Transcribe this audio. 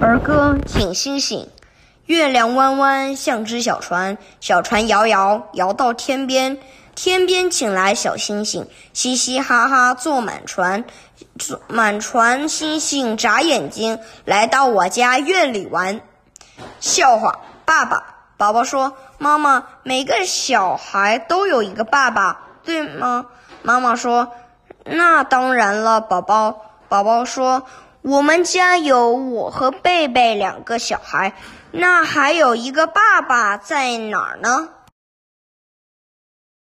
儿歌，请星星。月亮弯弯像只小船，小船摇摇摇到天边，天边请来小星星，嘻嘻哈哈坐满船，坐满船星星眨眼睛，来到我家院里玩。笑话，爸爸。宝宝说：“妈妈，每个小孩都有一个爸爸，对吗？”妈妈说：“那当然了，宝宝。”宝宝说。我们家有我和贝贝两个小孩，那还有一个爸爸在哪儿呢？